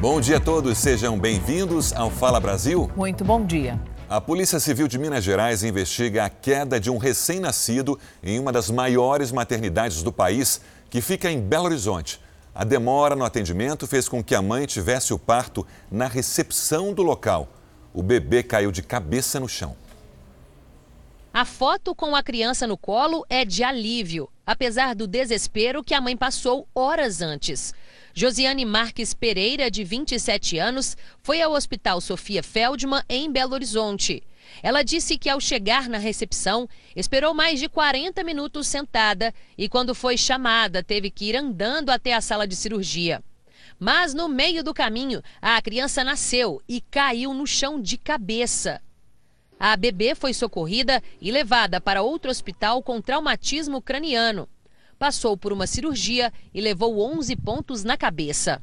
Bom dia a todos, sejam bem-vindos ao Fala Brasil. Muito bom dia. A Polícia Civil de Minas Gerais investiga a queda de um recém-nascido em uma das maiores maternidades do país, que fica em Belo Horizonte. A demora no atendimento fez com que a mãe tivesse o parto na recepção do local. O bebê caiu de cabeça no chão. A foto com a criança no colo é de alívio, apesar do desespero que a mãe passou horas antes. Josiane Marques Pereira, de 27 anos, foi ao Hospital Sofia Feldman, em Belo Horizonte. Ela disse que ao chegar na recepção, esperou mais de 40 minutos sentada e, quando foi chamada, teve que ir andando até a sala de cirurgia. Mas no meio do caminho, a criança nasceu e caiu no chão de cabeça. A bebê foi socorrida e levada para outro hospital com traumatismo craniano passou por uma cirurgia e levou 11 pontos na cabeça.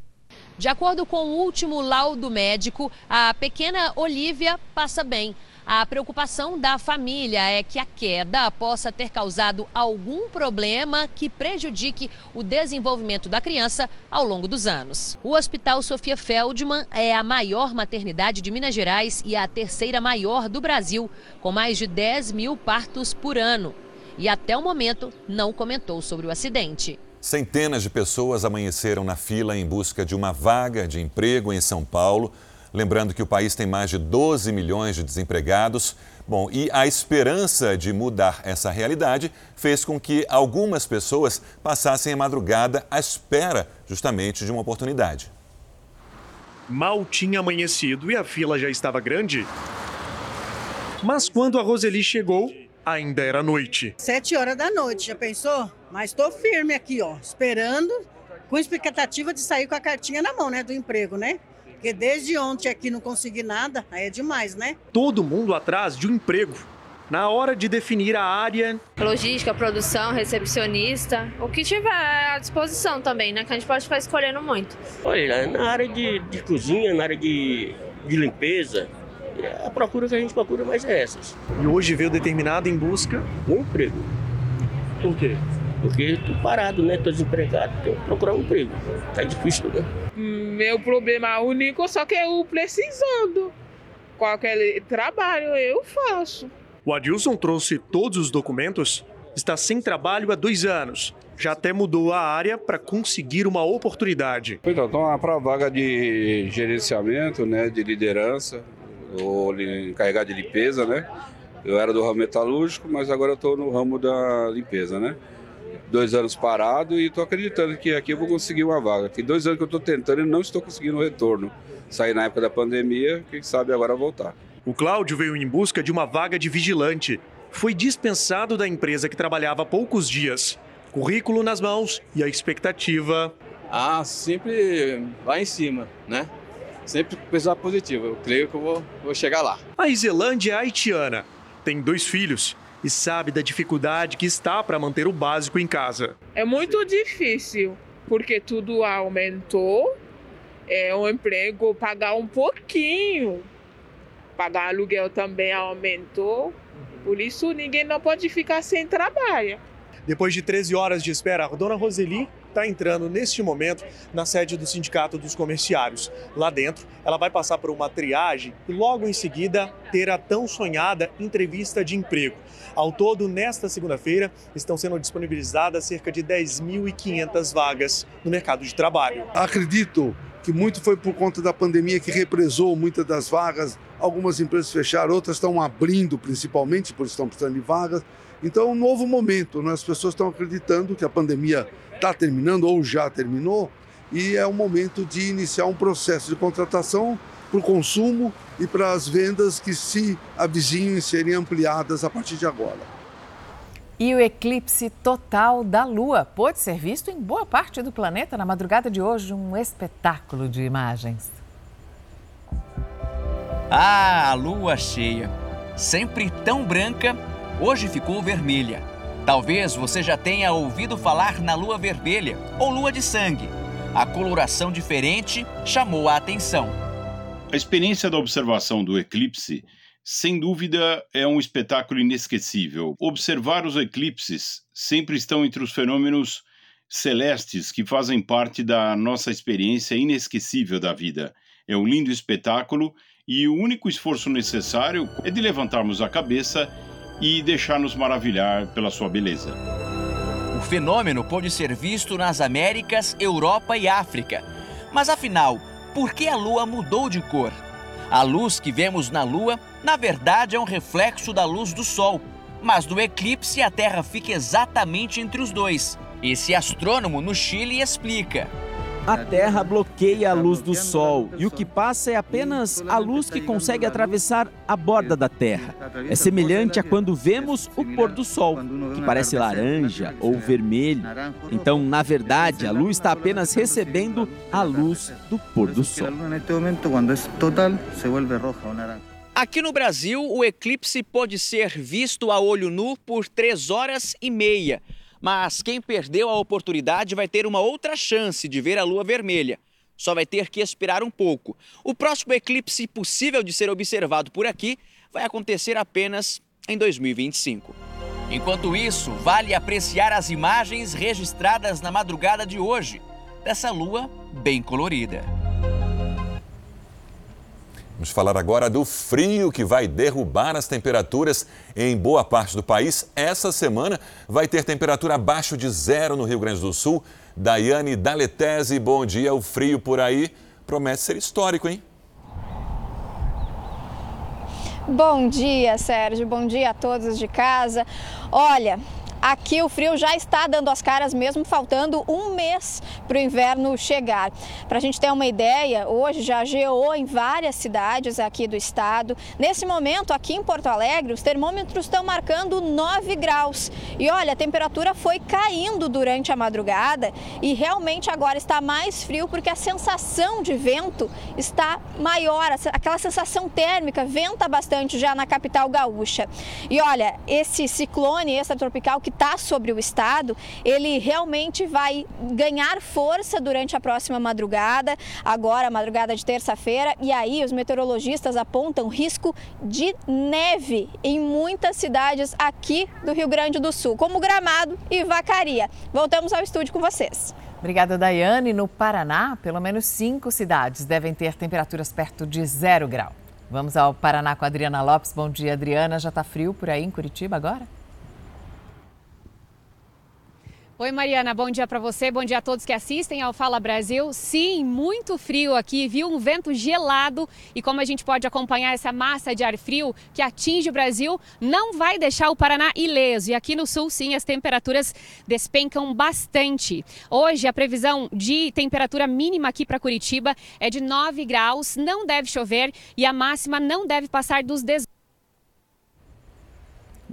De acordo com o último laudo médico, a pequena Olivia passa bem. A preocupação da família é que a queda possa ter causado algum problema que prejudique o desenvolvimento da criança ao longo dos anos. O Hospital Sofia Feldman é a maior maternidade de Minas Gerais e a terceira maior do Brasil, com mais de 10 mil partos por ano e até o momento não comentou sobre o acidente. Centenas de pessoas amanheceram na fila em busca de uma vaga de emprego em São Paulo. Lembrando que o país tem mais de 12 milhões de desempregados. Bom, e a esperança de mudar essa realidade fez com que algumas pessoas passassem a madrugada à espera justamente de uma oportunidade. Mal tinha amanhecido e a fila já estava grande. Mas quando a Roseli chegou, ainda era noite. Sete horas da noite, já pensou? Mas estou firme aqui, ó, esperando, com expectativa de sair com a cartinha na mão, né, do emprego, né? Porque desde ontem aqui não consegui nada, aí é demais, né? Todo mundo atrás de um emprego. Na hora de definir a área. Logística, produção, recepcionista, o que tiver à disposição também, né? Que a gente pode ficar escolhendo muito. Olha, na área de, de cozinha, na área de, de limpeza, a procura que a gente procura mais é essas. E hoje veio determinado em busca de um emprego. Por quê? Porque estou parado, né? Estou desempregado, tenho que procurar um emprego. Tá difícil, né? Meu problema único só que eu precisando. Qualquer trabalho eu faço. O Adilson trouxe todos os documentos, está sem trabalho há dois anos. Já até mudou a área para conseguir uma oportunidade. Então, estou para a vaga de gerenciamento, né, de liderança, ou encarregado de limpeza, né? Eu era do ramo metalúrgico, mas agora estou no ramo da limpeza, né? Dois anos parado e estou acreditando que aqui eu vou conseguir uma vaga. Tem dois anos que eu estou tentando e não estou conseguindo o retorno. Saí na época da pandemia, quem sabe agora voltar. O Cláudio veio em busca de uma vaga de vigilante. Foi dispensado da empresa que trabalhava há poucos dias. Currículo nas mãos e a expectativa. Ah, sempre lá em cima, né? sempre pensar positivo. Eu creio que eu vou, vou chegar lá. A Islândia é haitiana, tem dois filhos e sabe da dificuldade que está para manter o básico em casa. É muito difícil, porque tudo aumentou. É um emprego pagar um pouquinho. Pagar aluguel também aumentou. Por isso ninguém não pode ficar sem trabalho. Depois de 13 horas de espera, a dona Roseli está entrando neste momento na sede do Sindicato dos Comerciários. Lá dentro, ela vai passar por uma triagem e logo em seguida ter a tão sonhada entrevista de emprego. Ao todo, nesta segunda-feira, estão sendo disponibilizadas cerca de 10.500 vagas no mercado de trabalho. Acredito que muito foi por conta da pandemia que represou muitas das vagas. Algumas empresas fecharam, outras estão abrindo, principalmente por estão precisando de vagas. Então, é um novo momento. Né? As pessoas estão acreditando que a pandemia está terminando ou já terminou e é o momento de iniciar um processo de contratação para o consumo e para as vendas que se avizinham e serem ampliadas a partir de agora. E o eclipse total da Lua pode ser visto em boa parte do planeta na madrugada de hoje, um espetáculo de imagens. Ah, a lua cheia, sempre tão branca hoje ficou vermelha. Talvez você já tenha ouvido falar na lua vermelha ou lua de sangue. A coloração diferente chamou a atenção. A experiência da observação do eclipse, sem dúvida, é um espetáculo inesquecível. Observar os eclipses sempre estão entre os fenômenos celestes que fazem parte da nossa experiência inesquecível da vida. É um lindo espetáculo e o único esforço necessário é de levantarmos a cabeça e deixar-nos maravilhar pela sua beleza. O fenômeno pode ser visto nas Américas, Europa e África. Mas afinal, por que a Lua mudou de cor? A luz que vemos na Lua, na verdade, é um reflexo da luz do Sol. Mas no eclipse, a Terra fica exatamente entre os dois. Esse astrônomo no Chile explica. A Terra bloqueia a luz do Sol e o que passa é apenas a luz que consegue atravessar a borda da Terra. É semelhante a quando vemos o pôr do Sol, que parece laranja ou vermelho. Então, na verdade, a luz está apenas recebendo a luz do pôr do Sol. Aqui no Brasil, o eclipse pode ser visto a olho nu por três horas e meia. Mas quem perdeu a oportunidade vai ter uma outra chance de ver a lua vermelha. Só vai ter que esperar um pouco. O próximo eclipse possível de ser observado por aqui vai acontecer apenas em 2025. Enquanto isso, vale apreciar as imagens registradas na madrugada de hoje, dessa lua bem colorida. Vamos falar agora do frio que vai derrubar as temperaturas em boa parte do país. Essa semana vai ter temperatura abaixo de zero no Rio Grande do Sul. Daiane Daletese, bom dia. O frio por aí promete ser histórico, hein? Bom dia, Sérgio. Bom dia a todos de casa. Olha, Aqui o frio já está dando as caras, mesmo faltando um mês para o inverno chegar. Para a gente ter uma ideia, hoje já geou em várias cidades aqui do estado. Nesse momento, aqui em Porto Alegre, os termômetros estão marcando 9 graus. E olha, a temperatura foi caindo durante a madrugada e realmente agora está mais frio porque a sensação de vento está maior, aquela sensação térmica venta bastante já na capital gaúcha. E olha, esse ciclone extratropical que está sobre o estado, ele realmente vai ganhar força durante a próxima madrugada, agora madrugada de terça-feira, e aí os meteorologistas apontam risco de neve em muitas cidades aqui do Rio Grande do Sul, como Gramado e Vacaria. Voltamos ao estúdio com vocês. Obrigada, Daiane. No Paraná, pelo menos cinco cidades devem ter temperaturas perto de zero grau. Vamos ao Paraná com a Adriana Lopes. Bom dia, Adriana. Já está frio por aí em Curitiba agora? Oi, Mariana, bom dia para você, bom dia a todos que assistem ao Fala Brasil. Sim, muito frio aqui, viu? Um vento gelado e como a gente pode acompanhar essa massa de ar frio que atinge o Brasil, não vai deixar o Paraná ileso. E aqui no sul, sim, as temperaturas despencam bastante. Hoje, a previsão de temperatura mínima aqui para Curitiba é de 9 graus, não deve chover e a máxima não deve passar dos 18.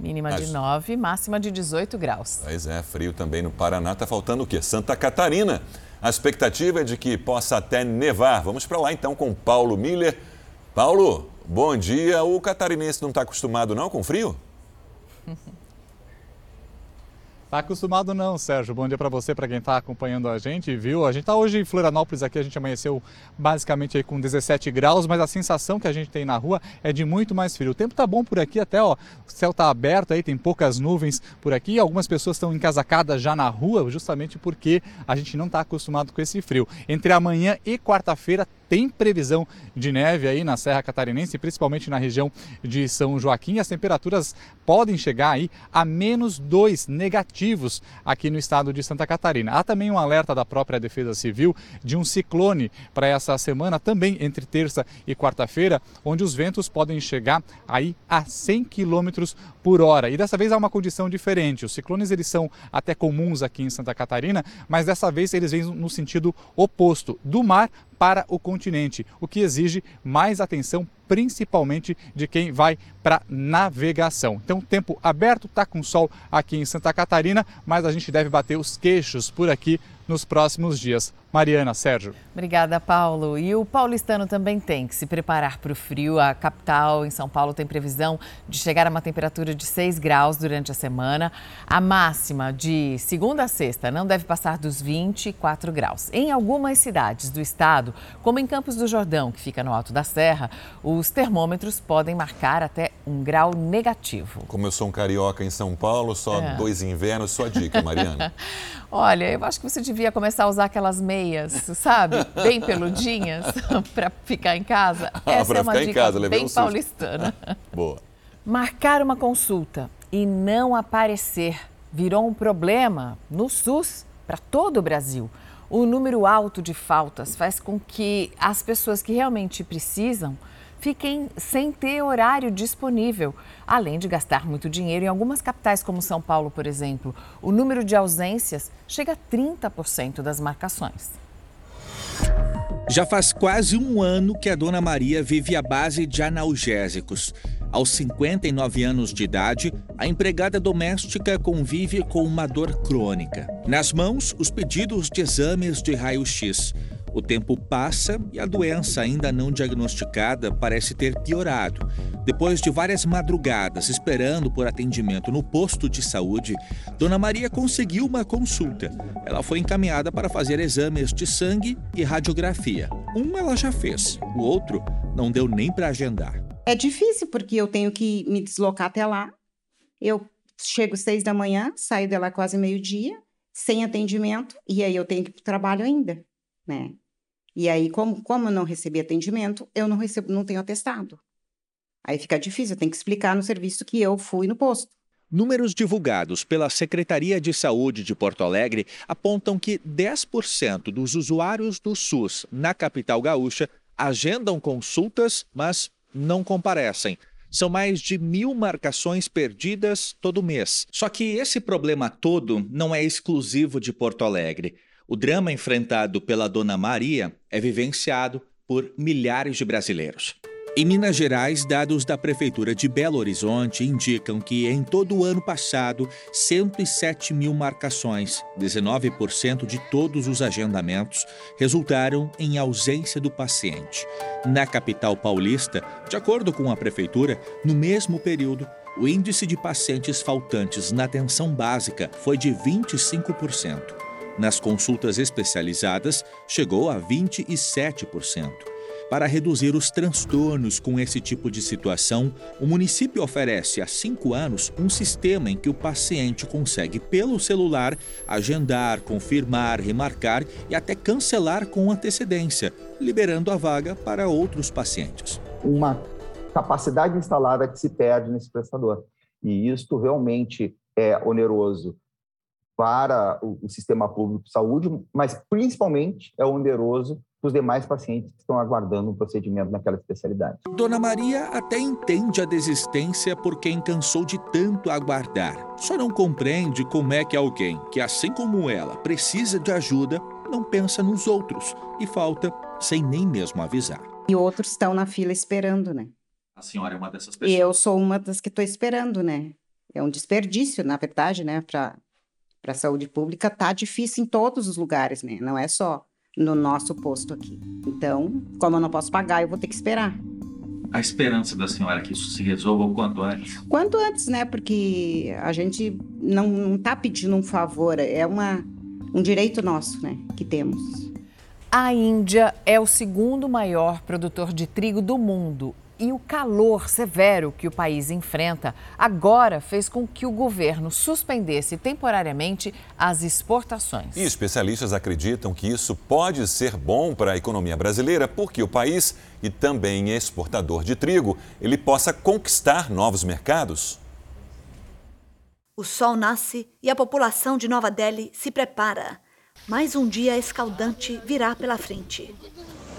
Mínima Mas... de 9, máxima de 18 graus. Pois é, frio também no Paraná. Está faltando o quê? Santa Catarina. A expectativa é de que possa até nevar. Vamos para lá então com Paulo Miller. Paulo, bom dia. O catarinense não está acostumado não com frio? Tá acostumado não, Sérgio. Bom dia para você, para quem está acompanhando a gente, viu? A gente está hoje em Florianópolis aqui, a gente amanheceu basicamente aí com 17 graus, mas a sensação que a gente tem na rua é de muito mais frio. O tempo tá bom por aqui até, ó, o céu tá aberto aí, tem poucas nuvens por aqui. Algumas pessoas estão encasacadas já na rua, justamente porque a gente não está acostumado com esse frio. Entre amanhã e quarta-feira tem previsão de neve aí na Serra Catarinense, principalmente na região de São Joaquim. As temperaturas podem chegar aí a menos 2 negativos aqui no estado de Santa Catarina. Há também um alerta da própria Defesa Civil de um ciclone para essa semana, também entre terça e quarta-feira, onde os ventos podem chegar aí a 100 quilômetros por hora. E dessa vez há uma condição diferente. Os ciclones eles são até comuns aqui em Santa Catarina, mas dessa vez eles vêm no sentido oposto, do mar para o continente, o que exige mais atenção, principalmente de quem vai para navegação. Então, tempo aberto, tá com sol aqui em Santa Catarina, mas a gente deve bater os queixos por aqui nos próximos dias. Mariana, Sérgio. Obrigada, Paulo. E o paulistano também tem que se preparar para o frio. A capital, em São Paulo, tem previsão de chegar a uma temperatura de 6 graus durante a semana. A máxima de segunda a sexta não deve passar dos 24 graus. Em algumas cidades do estado, como em Campos do Jordão, que fica no alto da serra, os termômetros podem marcar até um grau negativo. Como eu sou um carioca em São Paulo, só é. dois invernos, sua dica, Mariana. Olha, eu acho que você devia começar a usar aquelas meias, sabe? Bem peludinhas, para ficar em casa. Ah, Essa ah, é uma dica casa, bem um paulistana. Boa. Marcar uma consulta e não aparecer virou um problema no SUS para todo o Brasil. O número alto de faltas faz com que as pessoas que realmente precisam fiquem sem ter horário disponível, além de gastar muito dinheiro em algumas capitais, como São Paulo, por exemplo. O número de ausências chega a 30% das marcações. Já faz quase um ano que a dona Maria vive à base de analgésicos. Aos 59 anos de idade, a empregada doméstica convive com uma dor crônica. Nas mãos, os pedidos de exames de raio-x. O tempo passa e a doença ainda não diagnosticada parece ter piorado. Depois de várias madrugadas esperando por atendimento no posto de saúde, Dona Maria conseguiu uma consulta. Ela foi encaminhada para fazer exames de sangue e radiografia. Um ela já fez, o outro não deu nem para agendar. É difícil porque eu tenho que me deslocar até lá. Eu chego seis da manhã, saio de lá quase meio-dia, sem atendimento, e aí eu tenho que ir para o trabalho ainda, né? E aí, como, como eu não recebi atendimento, eu não recebo, não tenho atestado. Aí fica difícil, eu tenho que explicar no serviço que eu fui no posto. Números divulgados pela Secretaria de Saúde de Porto Alegre apontam que 10% dos usuários do SUS na capital gaúcha agendam consultas, mas não comparecem. São mais de mil marcações perdidas todo mês. Só que esse problema todo não é exclusivo de Porto Alegre. O drama enfrentado pela Dona Maria é vivenciado por milhares de brasileiros. Em Minas Gerais, dados da Prefeitura de Belo Horizonte indicam que em todo o ano passado, 107 mil marcações, 19% de todos os agendamentos, resultaram em ausência do paciente. Na capital paulista, de acordo com a Prefeitura, no mesmo período, o índice de pacientes faltantes na atenção básica foi de 25%. Nas consultas especializadas, chegou a 27%. Para reduzir os transtornos com esse tipo de situação, o município oferece há cinco anos um sistema em que o paciente consegue, pelo celular, agendar, confirmar, remarcar e até cancelar com antecedência, liberando a vaga para outros pacientes. Uma capacidade instalada que se perde nesse prestador. E isto realmente é oneroso para o, sistema público de saúde, mas principalmente é oneroso para os demais pacientes que estão aguardando um procedimento naquela especialidade. Dona Maria até entende a desistência por quem cansou de tanto aguardar. Só não compreende como é que alguém que, assim como ela, precisa de ajuda, não pensa nos outros e falta sem nem mesmo avisar. E outros estão na fila esperando, né? A senhora é uma dessas pessoas? E eu sou uma das que estou esperando, né? É um desperdício, na verdade, né? Para a saúde pública tá difícil em todos os lugares, né? Não é só no nosso posto aqui. Então, como eu não posso pagar, eu vou ter que esperar. A esperança da senhora é que isso se resolva o quanto antes? Quanto antes, né? Porque a gente não está pedindo um favor, é uma, um direito nosso, né? Que temos. A Índia é o segundo maior produtor de trigo do mundo e o calor severo que o país enfrenta agora fez com que o governo suspendesse temporariamente as exportações. E especialistas acreditam que isso pode ser bom para a economia brasileira, porque o país, e também é exportador de trigo, ele possa conquistar novos mercados. O sol nasce e a população de Nova Delhi se prepara. Mais um dia escaldante virá pela frente.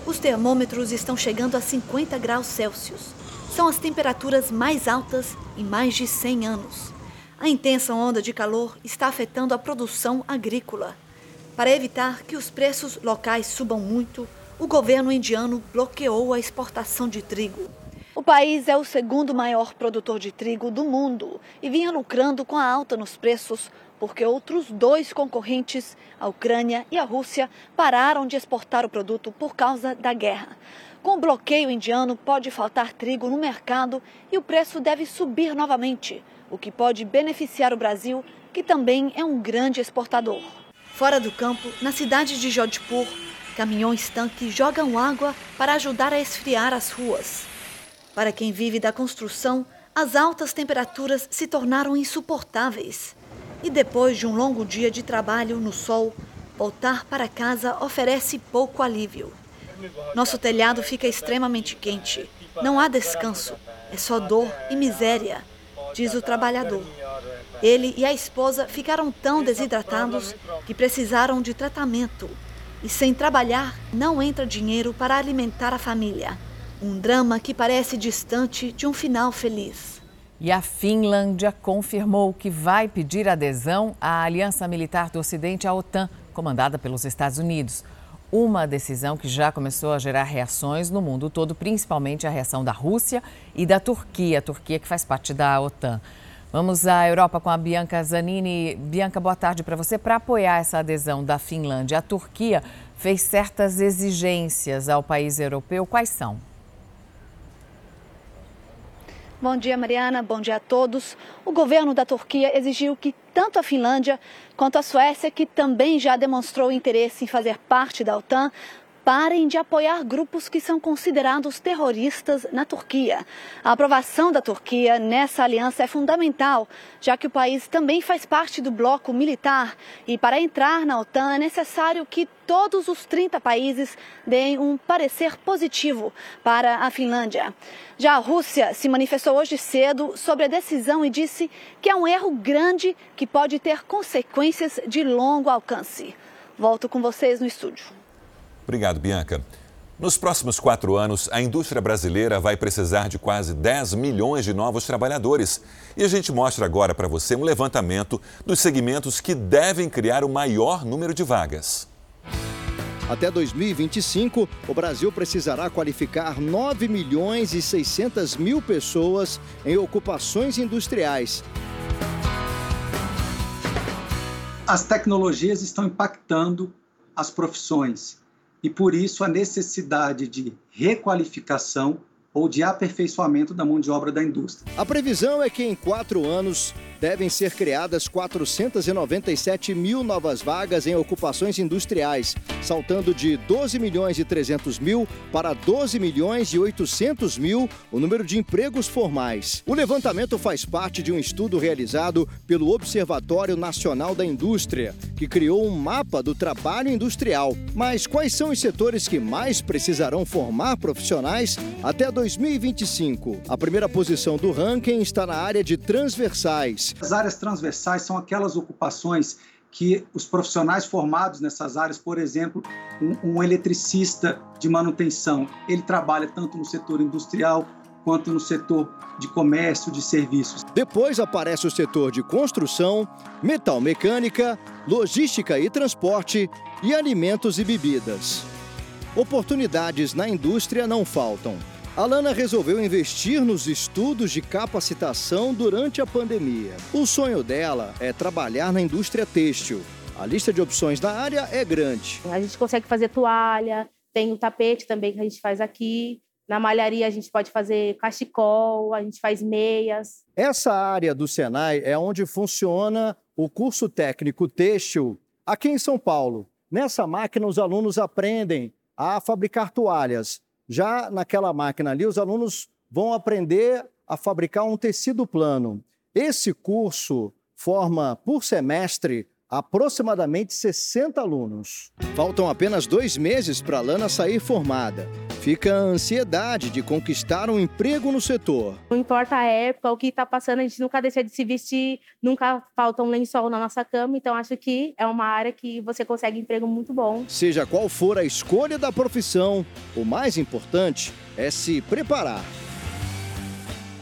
Os termômetros estão chegando a 50 graus Celsius. São as temperaturas mais altas em mais de 100 anos. A intensa onda de calor está afetando a produção agrícola. Para evitar que os preços locais subam muito, o governo indiano bloqueou a exportação de trigo. O país é o segundo maior produtor de trigo do mundo e vinha lucrando com a alta nos preços porque outros dois concorrentes, a Ucrânia e a Rússia, pararam de exportar o produto por causa da guerra. Com o bloqueio indiano, pode faltar trigo no mercado e o preço deve subir novamente, o que pode beneficiar o Brasil, que também é um grande exportador. Fora do campo, na cidade de Jodhpur, caminhões tanque jogam água para ajudar a esfriar as ruas. Para quem vive da construção, as altas temperaturas se tornaram insuportáveis. E depois de um longo dia de trabalho no sol, voltar para casa oferece pouco alívio. Nosso telhado fica extremamente quente. Não há descanso. É só dor e miséria, diz o trabalhador. Ele e a esposa ficaram tão desidratados que precisaram de tratamento. E sem trabalhar, não entra dinheiro para alimentar a família. Um drama que parece distante de um final feliz. E a Finlândia confirmou que vai pedir adesão à Aliança Militar do Ocidente, a OTAN, comandada pelos Estados Unidos. Uma decisão que já começou a gerar reações no mundo todo, principalmente a reação da Rússia e da Turquia, a Turquia que faz parte da OTAN. Vamos à Europa com a Bianca Zanini. Bianca, boa tarde para você. Para apoiar essa adesão da Finlândia, a Turquia fez certas exigências ao país europeu. Quais são? Bom dia, Mariana. Bom dia a todos. O governo da Turquia exigiu que tanto a Finlândia quanto a Suécia, que também já demonstrou interesse em fazer parte da OTAN, parem de apoiar grupos que são considerados terroristas na Turquia. A aprovação da Turquia nessa aliança é fundamental, já que o país também faz parte do bloco militar e para entrar na OTAN é necessário que todos os 30 países deem um parecer positivo para a Finlândia. Já a Rússia se manifestou hoje cedo sobre a decisão e disse que é um erro grande que pode ter consequências de longo alcance. Volto com vocês no estúdio. Obrigado, Bianca. Nos próximos quatro anos, a indústria brasileira vai precisar de quase 10 milhões de novos trabalhadores. E a gente mostra agora para você um levantamento dos segmentos que devem criar o maior número de vagas. Até 2025, o Brasil precisará qualificar 9 milhões e 600 mil pessoas em ocupações industriais. As tecnologias estão impactando as profissões e por isso a necessidade de requalificação ou de aperfeiçoamento da mão de obra da indústria. A previsão é que em quatro anos devem ser criadas 497 mil novas vagas em ocupações industriais, saltando de 12 milhões e 300 mil para 12 milhões e 800 mil o número de empregos formais. O levantamento faz parte de um estudo realizado pelo Observatório Nacional da Indústria, que criou um mapa do trabalho industrial. Mas quais são os setores que mais precisarão formar profissionais até 2025? A primeira posição do ranking está na área de transversais. As áreas transversais são aquelas ocupações que os profissionais formados nessas áreas, por exemplo, um, um, eletricista de manutenção, ele trabalha tanto no setor industrial quanto no setor de comércio, de serviços. Depois aparece o setor de construção, metal mecânica, logística e transporte e alimentos e bebidas. Oportunidades na indústria não faltam. A Lana resolveu investir nos estudos de capacitação durante a pandemia. O sonho dela é trabalhar na indústria têxtil. A lista de opções da área é grande. A gente consegue fazer toalha, tem o tapete também que a gente faz aqui. Na malharia a gente pode fazer cachecol, a gente faz meias. Essa área do Senai é onde funciona o curso técnico têxtil aqui em São Paulo. Nessa máquina os alunos aprendem a fabricar toalhas, já naquela máquina ali, os alunos vão aprender a fabricar um tecido plano. Esse curso forma por semestre aproximadamente 60 alunos. Faltam apenas dois meses para a Lana sair formada. Fica a ansiedade de conquistar um emprego no setor. Não importa a época, o que está passando, a gente nunca deixa de se vestir, nunca falta um lençol na nossa cama, então acho que é uma área que você consegue emprego muito bom. Seja qual for a escolha da profissão, o mais importante é se preparar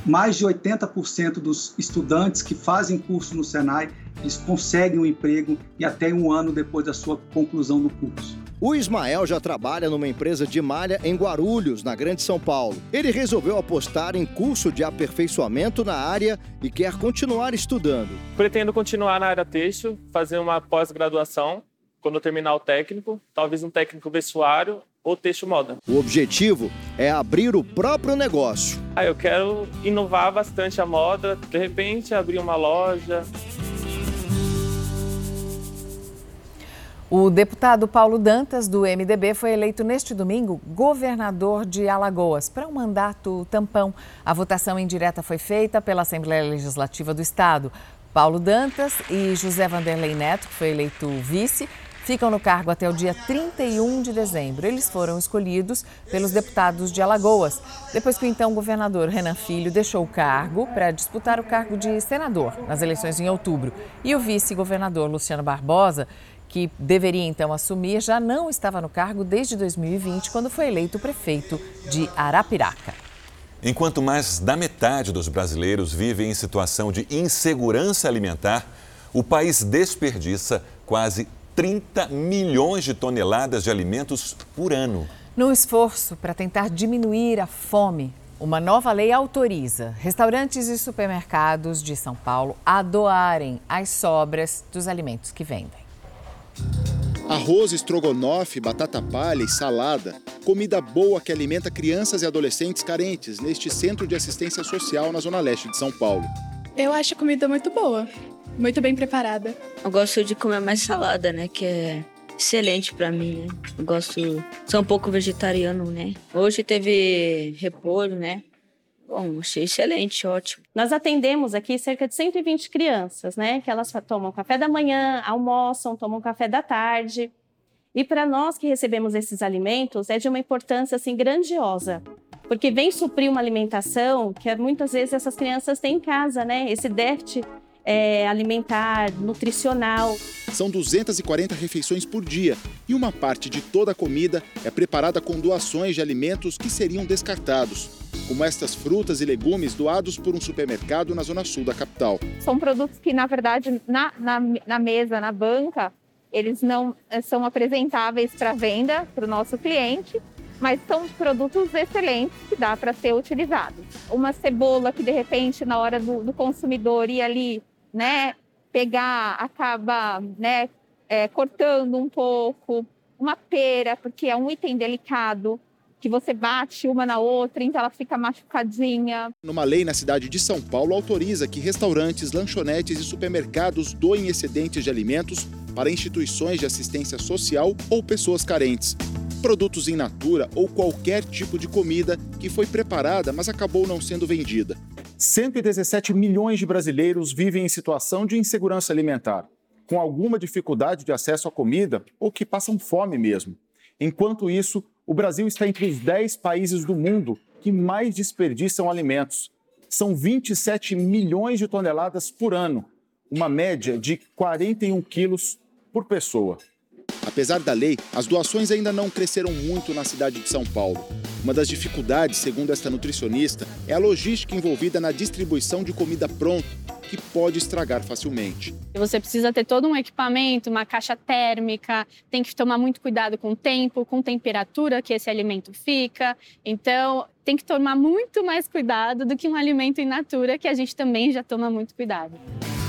mais de 80% dos estudantes que fazem curso no Senai, eles conseguem um emprego e até um ano depois da sua conclusão do curso. O Ismael já trabalha numa empresa de malha em Guarulhos, na Grande São Paulo. Ele resolveu apostar em curso de aperfeiçoamento na área e quer continuar estudando. Pretendo continuar na área têxtil, fazer uma pós-graduação quando eu terminar o técnico, talvez um técnico vestuário ou texto moda. O objetivo é abrir o próprio negócio. Ah, eu quero inovar bastante a moda, de repente abrir uma loja. O deputado Paulo Dantas, do MDB, foi eleito neste domingo governador de Alagoas para um mandato tampão. A votação indireta foi feita pela Assembleia Legislativa do Estado. Paulo Dantas e José Vanderlei Neto, que foi eleito vice, ficam no cargo até o dia 31 de dezembro. Eles foram escolhidos pelos deputados de Alagoas, depois que o então governador Renan Filho deixou o cargo para disputar o cargo de senador nas eleições em outubro. E o vice-governador Luciano Barbosa, que deveria então assumir, já não estava no cargo desde 2020, quando foi eleito prefeito de Arapiraca. Enquanto mais da metade dos brasileiros vivem em situação de insegurança alimentar, o país desperdiça quase 30 milhões de toneladas de alimentos por ano. No esforço para tentar diminuir a fome, uma nova lei autoriza restaurantes e supermercados de São Paulo a doarem as sobras dos alimentos que vendem. Arroz, estrogonofe, batata palha e salada. Comida boa que alimenta crianças e adolescentes carentes neste centro de assistência social na Zona Leste de São Paulo. Eu acho a comida muito boa muito bem preparada. Eu gosto de comer mais salada, né? Que é excelente para mim, né? Eu gosto, sou um pouco vegetariano, né? Hoje teve repolho, né? Bom, achei excelente, ótimo. Nós atendemos aqui cerca de 120 crianças, né? Que elas tomam café da manhã, almoçam, tomam café da tarde. E para nós que recebemos esses alimentos é de uma importância assim grandiosa, porque vem suprir uma alimentação que muitas vezes essas crianças têm em casa, né? Esse déficit é, alimentar, nutricional. São 240 refeições por dia e uma parte de toda a comida é preparada com doações de alimentos que seriam descartados, como estas frutas e legumes doados por um supermercado na zona sul da capital. São produtos que, na verdade, na, na, na mesa, na banca, eles não eh, são apresentáveis para venda para o nosso cliente, mas são produtos excelentes que dá para ser utilizados. Uma cebola que de repente na hora do, do consumidor ir ali né, pegar, acaba, né, é, cortando um pouco, uma pera, porque é um item delicado, que você bate uma na outra, então ela fica machucadinha. Numa lei na cidade de São Paulo autoriza que restaurantes, lanchonetes e supermercados doem excedentes de alimentos para instituições de assistência social ou pessoas carentes. Produtos em natura ou qualquer tipo de comida que foi preparada, mas acabou não sendo vendida. 117 milhões de brasileiros vivem em situação de insegurança alimentar, com alguma dificuldade de acesso à comida ou que passam fome mesmo. Enquanto isso, o Brasil está entre os 10 países do mundo que mais desperdiçam alimentos. São 27 milhões de toneladas por ano, uma média de 41 quilos por pessoa. Apesar da lei, as doações ainda não cresceram muito na cidade de São Paulo. Uma das dificuldades, segundo esta nutricionista, é a logística envolvida na distribuição de comida pronta, que pode estragar facilmente. Você precisa ter todo um equipamento, uma caixa térmica, tem que tomar muito cuidado com o tempo, com temperatura que esse alimento fica. Então, tem que tomar muito mais cuidado do que um alimento in natura, que a gente também já toma muito cuidado.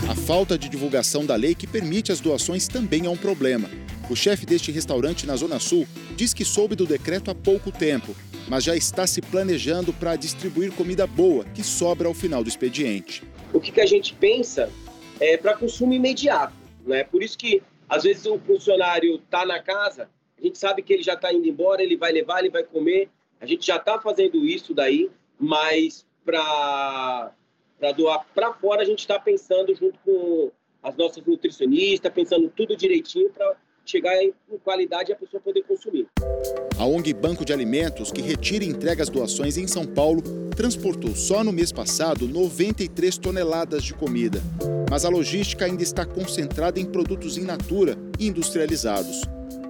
A falta de divulgação da lei que permite as doações também é um problema. O chefe deste restaurante na Zona Sul diz que soube do decreto há pouco tempo, mas já está se planejando para distribuir comida boa que sobra ao final do expediente. O que, que a gente pensa é para consumo imediato, né? Por isso que às vezes o funcionário está na casa, a gente sabe que ele já está indo embora, ele vai levar, ele vai comer. A gente já está fazendo isso daí, mas para para doar para fora, a gente está pensando junto com as nossas nutricionistas, pensando tudo direitinho para chegar em qualidade e a pessoa poder consumir. A ONG Banco de Alimentos, que retira e entrega as doações em São Paulo, transportou só no mês passado 93 toneladas de comida. Mas a logística ainda está concentrada em produtos in natura e industrializados.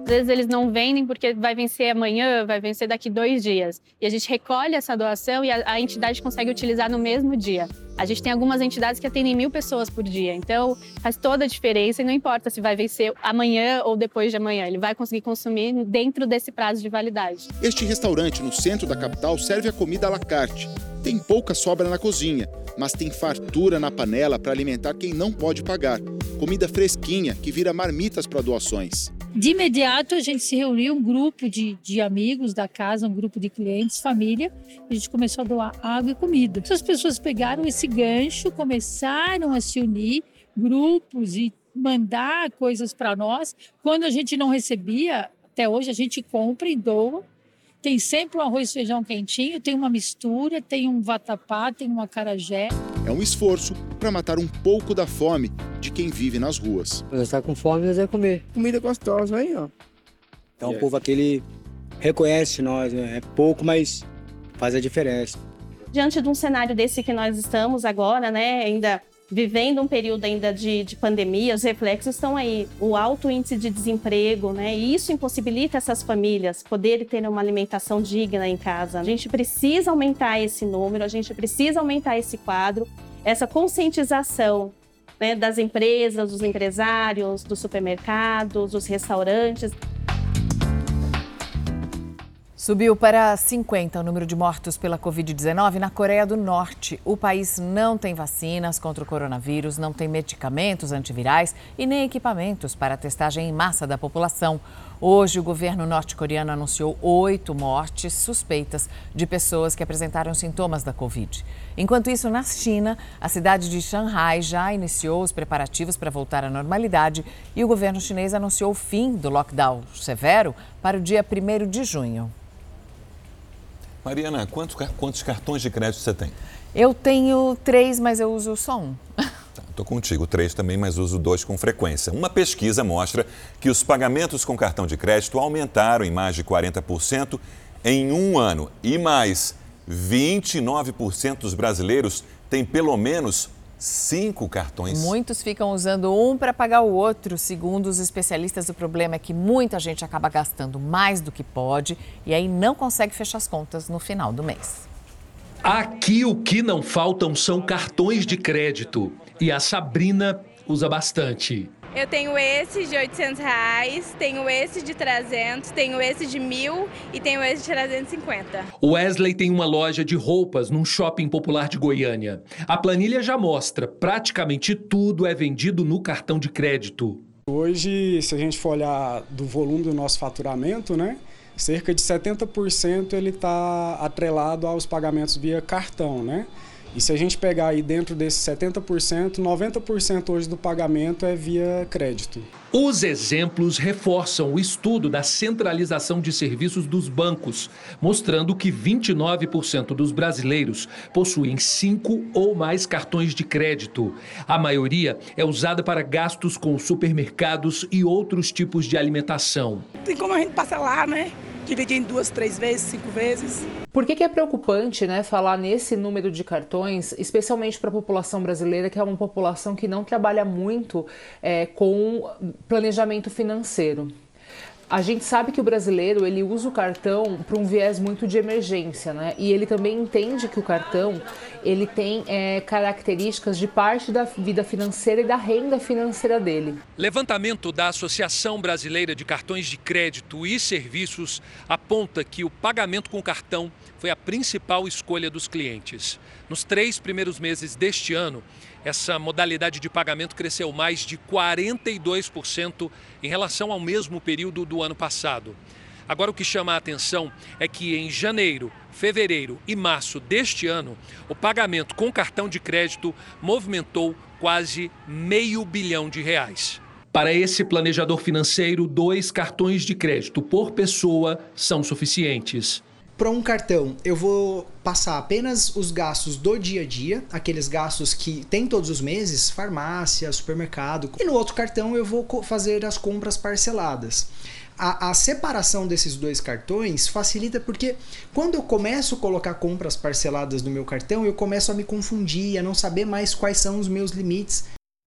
Às vezes eles não vendem porque vai vencer amanhã, vai vencer daqui dois dias. E a gente recolhe essa doação e a, a entidade consegue utilizar no mesmo dia. A gente tem algumas entidades que atendem mil pessoas por dia, então faz toda a diferença e não importa se vai vencer amanhã ou depois de amanhã, ele vai conseguir consumir dentro desse prazo de validade. Este restaurante no centro da capital serve a comida à la carte. Tem pouca sobra na cozinha, mas tem fartura na panela para alimentar quem não pode pagar. Comida fresquinha que vira marmitas para doações. De imediato, a gente se reuniu, um grupo de, de amigos da casa, um grupo de clientes, família, a gente começou a doar água e comida. As pessoas pegaram esse gancho, começaram a se unir, grupos, e mandar coisas para nós. Quando a gente não recebia, até hoje a gente compra e doa. Tem sempre um arroz e feijão quentinho, tem uma mistura, tem um vatapá, tem um acarajé. É um esforço para matar um pouco da fome de quem vive nas ruas. Nós está com fome, nós é comer. Comida gostosa aí, ó. Então o povo aquele reconhece nós, né? é pouco, mas faz a diferença. Diante de um cenário desse que nós estamos agora, né, ainda vivendo um período ainda de, de pandemia, os reflexos estão aí, o alto índice de desemprego, né? E isso impossibilita essas famílias poderem ter uma alimentação digna em casa. A gente precisa aumentar esse número, a gente precisa aumentar esse quadro, essa conscientização né, das empresas, dos empresários, dos supermercados, dos restaurantes. Subiu para 50 o número de mortos pela Covid-19 na Coreia do Norte. O país não tem vacinas contra o coronavírus, não tem medicamentos antivirais e nem equipamentos para testagem em massa da população. Hoje, o governo norte-coreano anunciou oito mortes suspeitas de pessoas que apresentaram sintomas da Covid. Enquanto isso, na China, a cidade de Shanghai já iniciou os preparativos para voltar à normalidade e o governo chinês anunciou o fim do lockdown severo para o dia 1 de junho. Mariana, quantos, quantos cartões de crédito você tem? Eu tenho três, mas eu uso só um. Estou tá, contigo, três também, mas uso dois com frequência. Uma pesquisa mostra que os pagamentos com cartão de crédito aumentaram em mais de 40% em um ano. E mais, 29% dos brasileiros têm pelo menos cinco cartões. Muitos ficam usando um para pagar o outro. Segundo os especialistas, o problema é que muita gente acaba gastando mais do que pode e aí não consegue fechar as contas no final do mês. Aqui o que não faltam são cartões de crédito e a Sabrina usa bastante. Eu tenho esse de 800 reais, tenho esse de 300, tenho esse de mil e tenho esse de 350. Wesley tem uma loja de roupas num shopping popular de Goiânia. A planilha já mostra, praticamente tudo é vendido no cartão de crédito. Hoje, se a gente for olhar do volume do nosso faturamento, né? Cerca de 70% ele está atrelado aos pagamentos via cartão, né? E se a gente pegar aí dentro desses 70%, 90% hoje do pagamento é via crédito. Os exemplos reforçam o estudo da centralização de serviços dos bancos, mostrando que 29% dos brasileiros possuem cinco ou mais cartões de crédito. A maioria é usada para gastos com supermercados e outros tipos de alimentação. Tem como a gente parcelar, né? Dividir em duas, três vezes, cinco vezes. Por que, que é preocupante né, falar nesse número de cartões, especialmente para a população brasileira, que é uma população que não trabalha muito é, com planejamento financeiro? A gente sabe que o brasileiro ele usa o cartão para um viés muito de emergência, né? E ele também entende que o cartão ele tem é, características de parte da vida financeira e da renda financeira dele. Levantamento da Associação Brasileira de Cartões de Crédito e Serviços aponta que o pagamento com cartão foi a principal escolha dos clientes. Nos três primeiros meses deste ano, essa modalidade de pagamento cresceu mais de 42% em relação ao mesmo período do ano passado. Agora, o que chama a atenção é que em janeiro, fevereiro e março deste ano, o pagamento com cartão de crédito movimentou quase meio bilhão de reais. Para esse planejador financeiro, dois cartões de crédito por pessoa são suficientes. Para um cartão, eu vou passar apenas os gastos do dia a dia, aqueles gastos que tem todos os meses, farmácia, supermercado. E no outro cartão eu vou fazer as compras parceladas. A, a, separação desses dois cartões facilita porque quando eu começo a colocar compras parceladas no meu cartão, eu começo a me confundir, a não saber mais quais são os meus limites.